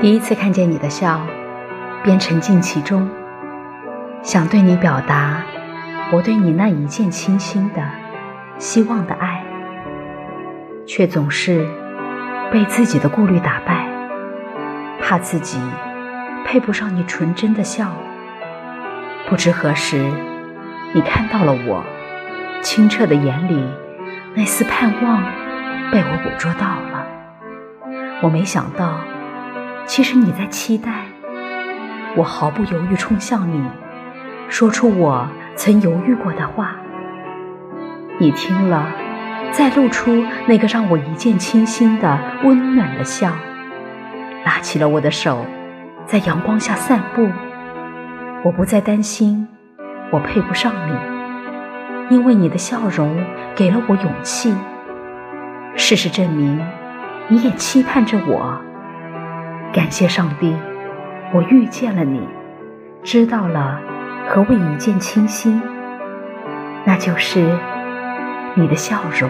第一次看见你的笑，便沉浸其中，想对你表达我对你那一见倾心的希望的爱，却总是被自己的顾虑打败，怕自己配不上你纯真的笑。不知何时，你看到了我清澈的眼里那丝盼望，被我捕捉到了。我没想到。其实你在期待，我毫不犹豫冲向你，说出我曾犹豫过的话。你听了，再露出那个让我一见倾心的温暖的笑，拉起了我的手，在阳光下散步。我不再担心我配不上你，因为你的笑容给了我勇气。事实证明，你也期盼着我。感谢上帝，我遇见了你，知道了何谓一见倾心，那就是你的笑容。